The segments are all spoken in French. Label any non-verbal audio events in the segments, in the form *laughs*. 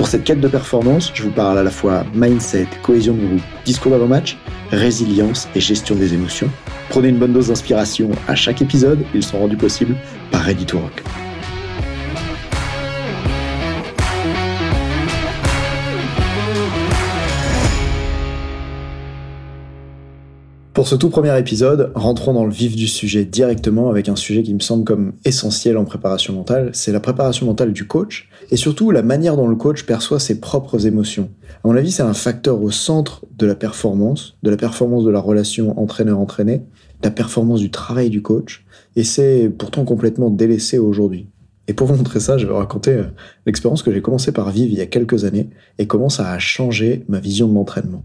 Pour cette quête de performance, je vous parle à la fois mindset, cohésion de groupe, discours d'avant-match, résilience et gestion des émotions. Prenez une bonne dose d'inspiration à chaque épisode, ils sont rendus possibles par Ready. Ce tout premier épisode, rentrons dans le vif du sujet directement avec un sujet qui me semble comme essentiel en préparation mentale, c'est la préparation mentale du coach et surtout la manière dont le coach perçoit ses propres émotions. À mon avis, c'est un facteur au centre de la performance, de la performance de la relation entraîneur-entraîné, de la performance du travail du coach et c'est pourtant complètement délaissé aujourd'hui. Et pour vous montrer ça, je vais vous raconter euh, l'expérience que j'ai commencé par vivre il y a quelques années et comment ça a changé ma vision de l'entraînement.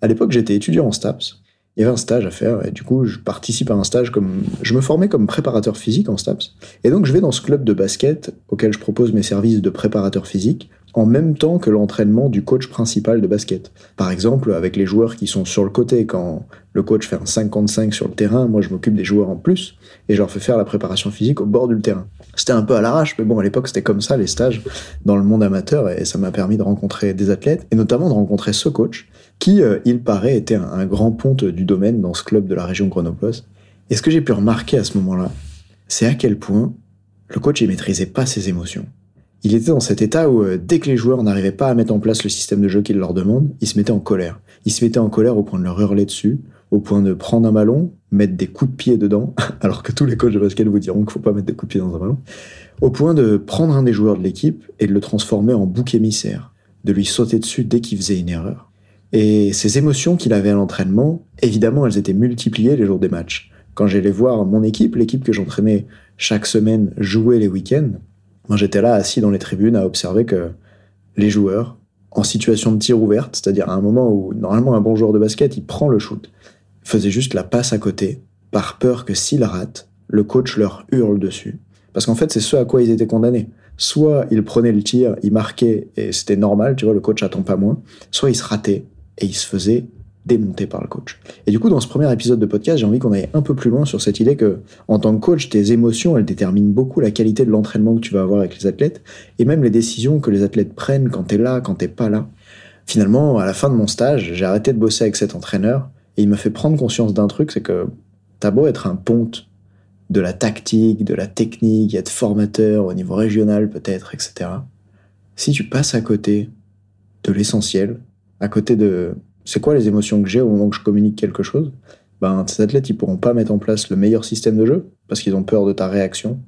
À l'époque, j'étais étudiant en STAPS il y avait un stage à faire et du coup je participe à un stage comme je me formais comme préparateur physique en STAPS. Et donc je vais dans ce club de basket auquel je propose mes services de préparateur physique en même temps que l'entraînement du coach principal de basket. Par exemple, avec les joueurs qui sont sur le côté quand le coach fait un 55 sur le terrain, moi je m'occupe des joueurs en plus et je leur fais faire la préparation physique au bord du terrain. C'était un peu à l'arrache, mais bon, à l'époque c'était comme ça les stages dans le monde amateur et ça m'a permis de rencontrer des athlètes et notamment de rencontrer ce coach qui, euh, il paraît, était un, grand ponte du domaine dans ce club de la région grenobloise. Et ce que j'ai pu remarquer à ce moment-là, c'est à quel point le coach ne maîtrisait pas ses émotions. Il était dans cet état où, euh, dès que les joueurs n'arrivaient pas à mettre en place le système de jeu qu'il leur demande, ils se mettaient en colère. Ils se mettaient en colère au point de leur hurler dessus, au point de prendre un ballon, mettre des coups de pied dedans, *laughs* alors que tous les coachs de basket vous diront qu'il faut pas mettre des coups de pied dans un ballon, au point de prendre un des joueurs de l'équipe et de le transformer en bouc émissaire, de lui sauter dessus dès qu'il faisait une erreur. Et ces émotions qu'il avait à l'entraînement, évidemment, elles étaient multipliées les jours des matchs. Quand j'allais voir mon équipe, l'équipe que j'entraînais chaque semaine, jouer les week-ends, moi j'étais là assis dans les tribunes à observer que les joueurs, en situation de tir ouverte, c'est-à-dire à un moment où normalement un bon joueur de basket, il prend le shoot, faisait juste la passe à côté, par peur que s'il rate, le coach leur hurle dessus. Parce qu'en fait, c'est ce à quoi ils étaient condamnés. Soit ils prenaient le tir, ils marquaient et c'était normal, tu vois, le coach attend pas moins. Soit ils se rataient et il se faisait démonter par le coach. Et du coup, dans ce premier épisode de podcast, j'ai envie qu'on aille un peu plus loin sur cette idée que, en tant que coach, tes émotions, elles déterminent beaucoup la qualité de l'entraînement que tu vas avoir avec les athlètes, et même les décisions que les athlètes prennent quand t'es là, quand t'es pas là. Finalement, à la fin de mon stage, j'ai arrêté de bosser avec cet entraîneur, et il m'a fait prendre conscience d'un truc, c'est que t'as beau être un ponte de la tactique, de la technique, être formateur au niveau régional peut-être, etc. Si tu passes à côté de l'essentiel, à côté de c'est quoi les émotions que j'ai au moment que je communique quelque chose, ben, ces athlètes, ils pourront pas mettre en place le meilleur système de jeu parce qu'ils ont peur de ta réaction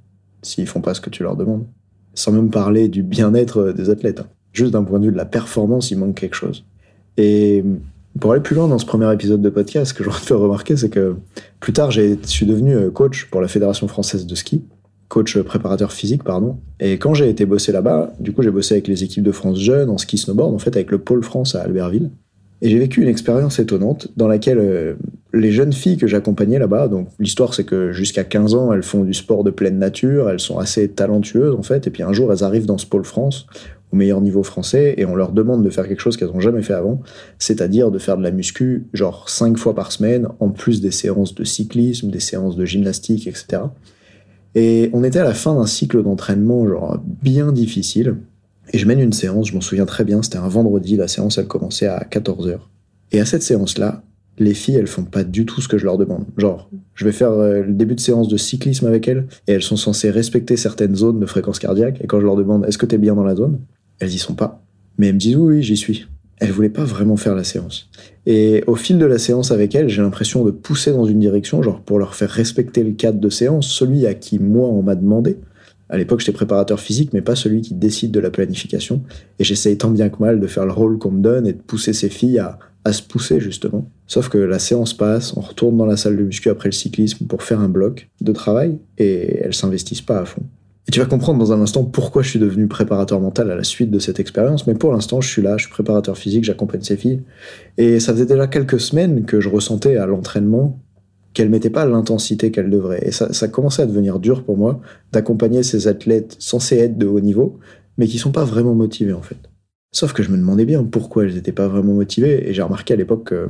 s'ils font pas ce que tu leur demandes. Sans même parler du bien-être des athlètes. Hein. Juste d'un point de vue de la performance, il manque quelque chose. Et pour aller plus loin dans ce premier épisode de podcast, ce que te faire remarquer, c'est que plus tard, je suis devenu euh, coach pour la Fédération française de ski coach préparateur physique, pardon. Et quand j'ai été bosser là-bas, du coup, j'ai bossé avec les équipes de France jeunes en ski snowboard, en fait, avec le pôle France à Albertville. Et j'ai vécu une expérience étonnante dans laquelle euh, les jeunes filles que j'accompagnais là-bas, donc l'histoire c'est que jusqu'à 15 ans, elles font du sport de pleine nature, elles sont assez talentueuses en fait, et puis un jour elles arrivent dans ce pôle France, au meilleur niveau français, et on leur demande de faire quelque chose qu'elles n'ont jamais fait avant, c'est-à-dire de faire de la muscu genre 5 fois par semaine, en plus des séances de cyclisme, des séances de gymnastique, etc. Et on était à la fin d'un cycle d'entraînement genre bien difficile. Et je mène une séance, je m'en souviens très bien, c'était un vendredi, la séance elle commençait à 14h. Et à cette séance-là, les filles elles font pas du tout ce que je leur demande. Genre, je vais faire euh, le début de séance de cyclisme avec elles et elles sont censées respecter certaines zones de fréquence cardiaque. Et quand je leur demande est-ce que tu es bien dans la zone, elles y sont pas. Mais elles me disent oui, oui j'y suis elle voulait pas vraiment faire la séance. Et au fil de la séance avec elle, j'ai l'impression de pousser dans une direction, genre pour leur faire respecter le cadre de séance, celui à qui moi on m'a demandé. À l'époque, j'étais préparateur physique, mais pas celui qui décide de la planification. Et j'essaye tant bien que mal de faire le rôle qu'on me donne et de pousser ces filles à, se pousser, justement. Sauf que la séance passe, on retourne dans la salle de muscu après le cyclisme pour faire un bloc de travail et elles s'investissent pas à fond. Et tu vas comprendre dans un instant pourquoi je suis devenu préparateur mental à la suite de cette expérience. Mais pour l'instant, je suis là, je suis préparateur physique, j'accompagne ces filles. Et ça faisait déjà quelques semaines que je ressentais à l'entraînement qu'elle mettait pas l'intensité qu'elle devrait. Et ça, ça commençait à devenir dur pour moi d'accompagner ces athlètes censés être de haut niveau, mais qui sont pas vraiment motivés en fait. Sauf que je me demandais bien pourquoi elles n'étaient pas vraiment motivées, et j'ai remarqué à l'époque que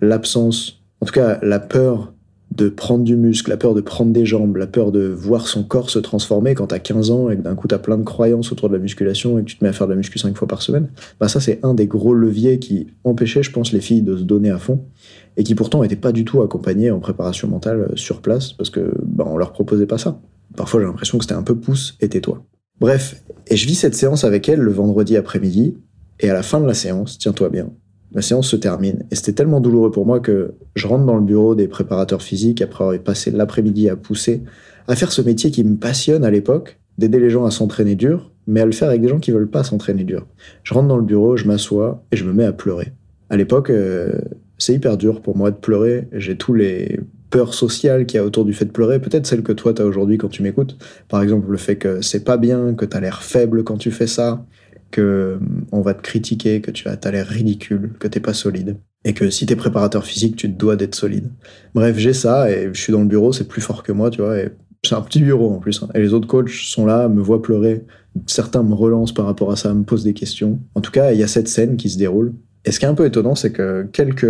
l'absence, en tout cas la peur de prendre du muscle, la peur de prendre des jambes, la peur de voir son corps se transformer quand t'as 15 ans et que d'un coup t'as plein de croyances autour de la musculation et que tu te mets à faire de la muscu 5 fois par semaine, bah ça c'est un des gros leviers qui empêchait, je pense, les filles de se donner à fond et qui pourtant n'étaient pas du tout accompagnées en préparation mentale euh, sur place parce que bah, on leur proposait pas ça. Parfois j'ai l'impression que c'était un peu pouce et tais-toi. Bref, et je vis cette séance avec elle le vendredi après-midi et à la fin de la séance, tiens-toi bien, la séance se termine. Et c'était tellement douloureux pour moi que je rentre dans le bureau des préparateurs physiques après avoir passé l'après-midi à pousser, à faire ce métier qui me passionne à l'époque, d'aider les gens à s'entraîner dur, mais à le faire avec des gens qui veulent pas s'entraîner dur. Je rentre dans le bureau, je m'assois et je me mets à pleurer. À l'époque, euh, c'est hyper dur pour moi de pleurer. J'ai tous les peurs sociales qu'il y a autour du fait de pleurer, peut-être celles que toi tu as aujourd'hui quand tu m'écoutes. Par exemple, le fait que c'est pas bien, que tu as l'air faible quand tu fais ça, que mm, on va te critiquer, que tu as, l'air ridicule, que t'es pas solide. Et que si t'es préparateur physique, tu te dois d'être solide. Bref, j'ai ça et je suis dans le bureau, c'est plus fort que moi, tu vois. Et c'est un petit bureau en plus. Hein. Et les autres coachs sont là, me voient pleurer. Certains me relancent par rapport à ça, me posent des questions. En tout cas, il y a cette scène qui se déroule. Et ce qui est un peu étonnant, c'est que quelques,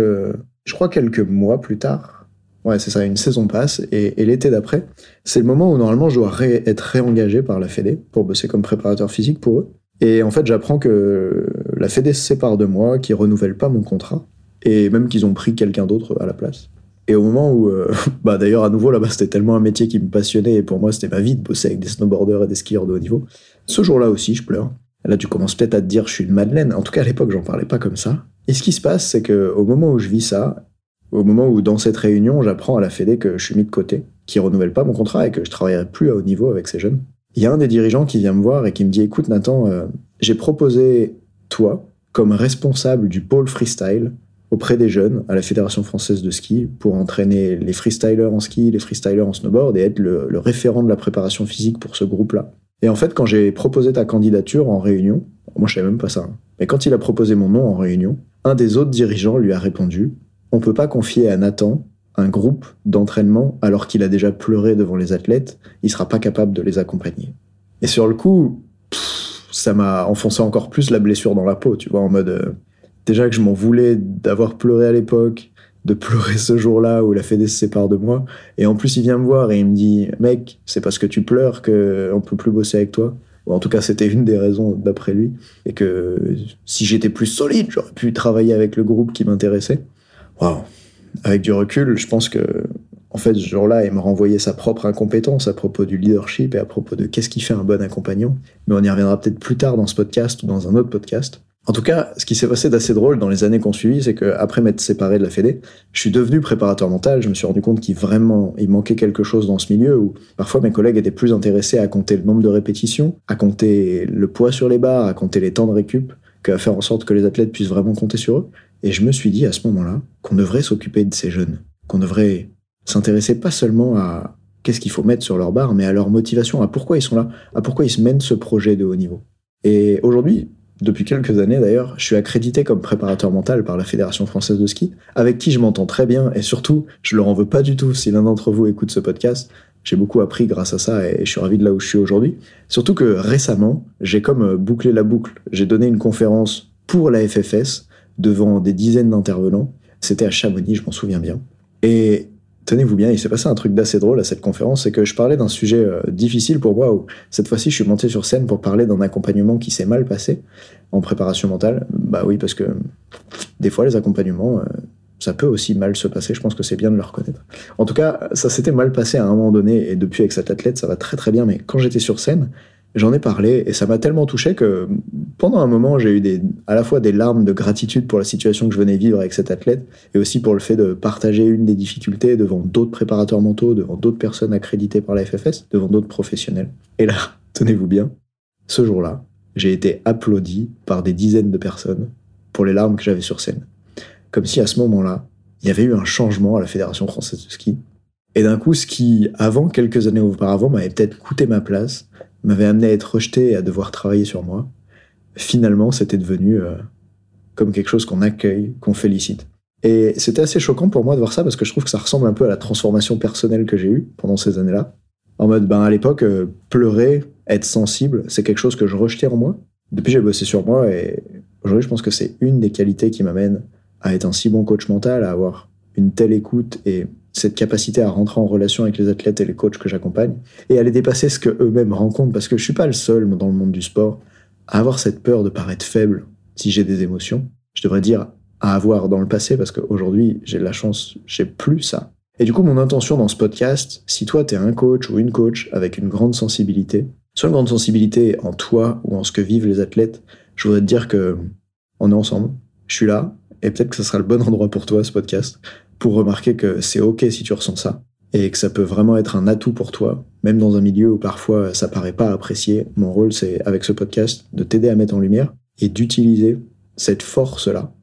je crois quelques mois plus tard, ouais, c'est ça, une saison passe, et, l'été d'après, c'est le moment où normalement je dois être réengagé par la Fédé pour bosser comme préparateur physique pour eux. Et en fait, j'apprends que la Fédé se sépare de moi, qu'ils renouvellent pas mon contrat, et même qu'ils ont pris quelqu'un d'autre à la place. Et au moment où, euh, *laughs* bah d'ailleurs à nouveau là-bas c'était tellement un métier qui me passionnait et pour moi c'était ma vie de bosser avec des snowboarders et des skieurs de haut niveau. Ce jour-là aussi je pleure. Là tu commences peut-être à te dire je suis une madeleine. En tout cas à l'époque j'en parlais pas comme ça. Et ce qui se passe c'est que au moment où je vis ça, au moment où dans cette réunion j'apprends à la Fédé que je suis mis de côté, qu'ils renouvellent pas mon contrat et que je travaillerai plus à haut niveau avec ces jeunes, il y a un des dirigeants qui vient me voir et qui me dit écoute Nathan, euh, j'ai proposé toi comme responsable du pôle freestyle auprès des jeunes à la Fédération française de ski pour entraîner les freestylers en ski, les freestylers en snowboard et être le, référent de la préparation physique pour ce groupe-là. Et en fait, quand j'ai proposé ta candidature en réunion, moi je savais même pas ça, hein, mais quand il a proposé mon nom en réunion, un des autres dirigeants lui a répondu on peut pas confier à Nathan un groupe d'entraînement alors qu'il a déjà pleuré devant les athlètes, il sera pas capable de les accompagner. Et sur le coup, ça m'a enfoncé encore plus la blessure dans la peau, tu vois, en mode euh, déjà que je m'en voulais d'avoir pleuré à l'époque, de pleurer ce jour-là où la Fédé se sépare de moi, et en plus il vient me voir et il me dit mec, c'est parce que tu pleures que on peut plus bosser avec toi. En tout cas, c'était une des raisons d'après lui, et que si j'étais plus solide, j'aurais pu travailler avec le groupe qui m'intéressait. Waouh, avec du recul, je pense que, en fait, ce jour-là, il m'a renvoyé sa propre incompétence à propos du leadership et à propos de qu'est-ce qui fait un bon accompagnant. Mais on y reviendra peut-être plus tard dans ce podcast ou dans un autre podcast. En tout cas, ce qui s'est passé d'assez drôle dans les années qu'on suivi, c'est qu'après m'être séparé de la Fédé, je suis devenu préparateur mental. Je me suis rendu compte qu'il vraiment, manquait quelque chose dans ce milieu où parfois mes collègues étaient plus intéressés à compter le nombre de répétitions, à compter le poids sur les barres, à compter les temps de récup, qu'à faire en sorte que les athlètes puissent vraiment compter sur eux. Et je me suis dit à ce moment-là qu'on devrait s'occuper de ces jeunes, qu'on devrait s'intéresser pas seulement à qu'est-ce qu'il faut mettre sur leur barre, mais à leur motivation, à pourquoi ils sont là, à pourquoi ils se mènent ce projet de haut niveau. Et aujourd'hui, depuis quelques années d'ailleurs, je suis accrédité comme préparateur mental par la Fédération française de ski, avec qui je m'entends très bien et surtout, je leur en veux pas du tout si l'un d'entre vous écoute ce podcast. J'ai beaucoup appris grâce à ça et je suis ravi de là où je suis aujourd'hui. Surtout que récemment, j'ai comme bouclé la boucle. J'ai donné une conférence pour la FFS devant des dizaines d'intervenants. C'était à Chamonix, je m'en souviens bien. Et tenez-vous bien, il s'est passé un truc d'assez drôle à cette conférence, c'est que je parlais d'un sujet euh, difficile pour moi, où cette fois-ci je suis monté sur scène pour parler d'un accompagnement qui s'est mal passé en préparation mentale. Bah oui, parce que des fois les accompagnements, euh, ça peut aussi mal se passer, je pense que c'est bien de le reconnaître. En tout cas, ça s'était mal passé à un moment donné, et depuis avec cet athlète, ça va très très bien, mais quand j'étais sur scène, J'en ai parlé et ça m'a tellement touché que pendant un moment, j'ai eu à la fois des larmes de gratitude pour la situation que je venais vivre avec cet athlète et aussi pour le fait de partager une des difficultés devant d'autres préparateurs mentaux, devant d'autres personnes accréditées par la FFS, devant d'autres professionnels. Et là, *laughs* tenez-vous bien, ce jour-là, j'ai été applaudi par des dizaines de personnes pour les larmes que j'avais sur scène. Comme si à ce moment-là, il y avait eu un changement à la Fédération française de ski Et d'un coup, ce qui, avant, quelques années auparavant, m'avait peut-être coûté ma place, m'avait amené à être rejeté et à devoir travailler sur moi, finalement, c'était devenu euh, comme quelque chose qu'on accueille, qu'on félicite. Et c'était assez choquant pour moi de voir ça parce que je trouve que ça ressemble un peu à la transformation personnelle que j'ai eue pendant ces années-là. En mode, ben à l'époque, euh, pleurer, être sensible, c'est quelque chose que je rejetais en moi. Depuis, j'ai bossé sur moi et aujourd'hui, je pense que c'est une des qualités qui m'amène à être un si bon coach mental, à avoir une telle écoute et cette capacité à rentrer en relation avec les athlètes et les coachs que j'accompagne et à les dépasser ce que eux-mêmes rencontrent parce que je suis pas le seul dans le monde du sport à avoir cette peur de paraître faible si j'ai des émotions. Je devrais dire à avoir dans le passé parce qu'aujourd'hui, j'ai la chance, j'ai plus ça. Et du coup, mon intention dans ce podcast, si toi, tu es un coach ou une coach avec une grande sensibilité, soit une grande sensibilité en toi ou en ce que vivent les athlètes, je voudrais te dire que on est ensemble, je suis là, et peut-être que ce sera le bon endroit pour toi, ce podcast, pour remarquer que c'est ok si tu ressens ça, et que ça peut vraiment être un atout pour toi, même dans un milieu où parfois ça paraît pas apprécié. Mon rôle, c'est, avec ce podcast, de t'aider à mettre en lumière et d'utiliser cette force-là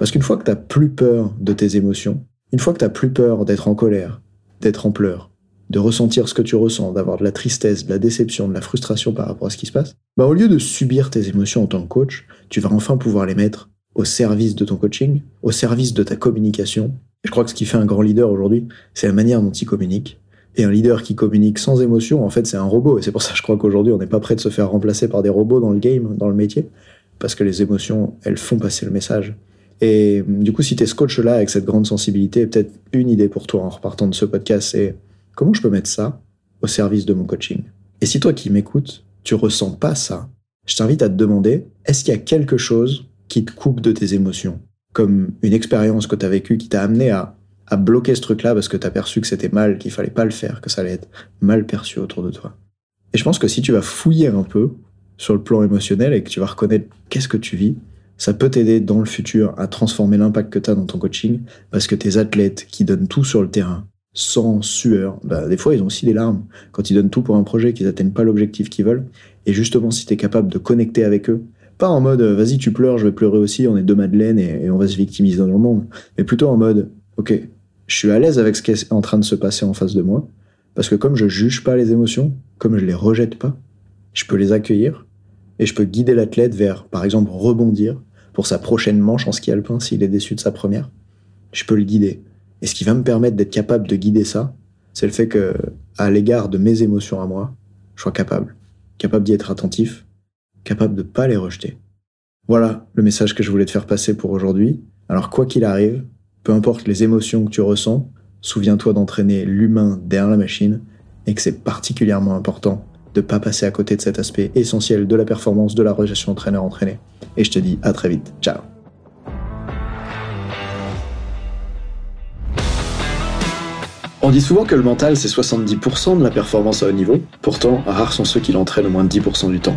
parce qu'une fois que tu plus peur de tes émotions, une fois que tu plus peur d'être en colère, d'être en pleurs, de ressentir ce que tu ressens, d'avoir de la tristesse, de la déception, de la frustration par rapport à ce qui se passe, bah au lieu de subir tes émotions en tant que coach, tu vas enfin pouvoir les mettre au service de ton coaching, au service de ta communication. je crois que ce qui fait un grand leader aujourd'hui, c'est la manière dont il communique. Et un leader qui communique sans émotion, en fait, c'est un robot. Et c'est pour ça que je crois qu'aujourd'hui, on n'est pas prêt de se faire remplacer par des robots dans le game, dans le métier, parce que les émotions, elles font passer le message. Et du coup, si tu es ce coach-là avec cette grande sensibilité, peut-être une idée pour toi en repartant de ce podcast, c'est comment je peux mettre ça au service de mon coaching? Et si toi qui m'écoutes, tu ressens pas ça, je t'invite à te demander, est-ce qu'il y a quelque chose qui te coupe de tes émotions Comme une expérience que tu as vécue qui t'a amené à, bloquer ce truc-là parce que tu as perçu que c'était mal, qu'il fallait pas le faire, que ça allait être mal perçu autour de toi. Et je pense que si tu vas fouiller un peu sur le plan émotionnel et que tu vas reconnaître qu'est-ce que tu vis, ça peut t'aider dans le futur à transformer l'impact que tu as dans ton coaching, parce que tes athlètes qui donnent tout sur le terrain, sans sueur, bah, des fois ils ont aussi des larmes quand ils donnent tout pour un projet, qu'ils n'atteignent pas l'objectif qu'ils veulent. Et justement, si tu es capable de connecter avec eux, pas en mode euh, vas-y tu pleures, je vais pleurer aussi, on est deux Madeleine et, on va se victimiser dans le monde, mais plutôt en mode ok, je suis à l'aise avec ce qui est en train de se passer en face de moi, parce que comme je juge pas les émotions, comme je les rejette pas, je peux les accueillir et je peux guider l'athlète vers, par exemple, rebondir pour sa prochaine manche en ski alpin s'il est déçu de sa première. Je peux le guider. Et ce qui va me permettre d'être capable de guider ça, c'est le fait que, à l'égard de mes émotions à moi, je sois capable. Capable d'y être attentif, capable de pas les rejeter. Voilà le message que je voulais te faire passer pour aujourd'hui. Alors quoi qu'il arrive, peu importe les émotions que tu ressens, souviens-toi d'entraîner l'humain derrière la machine et que c'est particulièrement important de pas passer à côté de cet aspect essentiel de la performance de la relation entraîneur-entraîné. Et je te dis à très vite. Ciao. On dit souvent que le mental, c'est 70% de la performance à haut niveau. Pourtant, rares sont ceux qui l'entraînent au moins de 10% du temps.